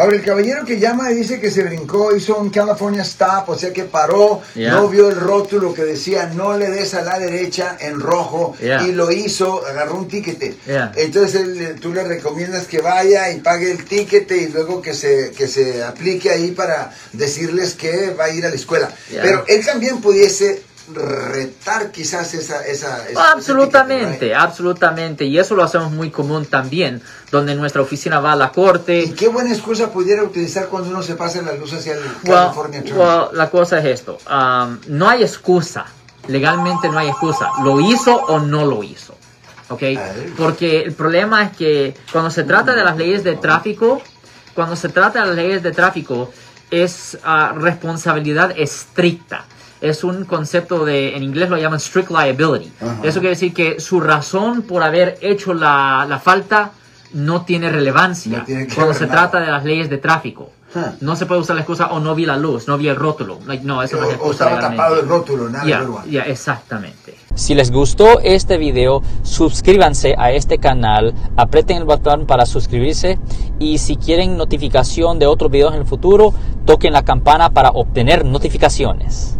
Ahora, el caballero que llama dice que se brincó, hizo un California Stop, o sea que paró, Yeah. no vio el rótulo que decía no le des a la derecha en rojo Yeah. y lo hizo, agarró un tiquete. Yeah. Entonces él- tú le recomiendas que vaya y pague el tiquete y luego que se, que se aplique ahí para decirles que va a ir a la escuela. Pero él también pudiese retar quizás esa... esa, esa- Absolutamente, ticket, absolutamente. Y eso lo hacemos muy común también, donde nuestra oficina va a la corte. ¿Y qué buena excusa pudiera utilizar cuando uno se pasa la luz hacia el Well, California well, la cosa es esto, um, no hay excusa, legalmente no hay excusa, lo hizo o no lo hizo, ¿ok? Porque el problema es que cuando se trata de las leyes de tráfico, cuando se trata de las leyes de tráfico, es ah, responsabilidad estricta. Es un concepto de, en inglés lo llaman strict liability. Eso quiere decir que su razón por haber hecho la, la falta no tiene relevancia No tiene que cuando se nada. trata de las leyes de tráfico. Huh. No se puede usar la excusa o no vi la luz, no vi el rótulo. Like, no, eso no es o, o excusa estaba legalmente. tapado el rótulo, nada ya, exactamente. Si les gustó este video, suscríbanse a este canal, aprieten el botón para suscribirse y si quieren notificación de otros videos en el futuro, toquen la campana para obtener notificaciones.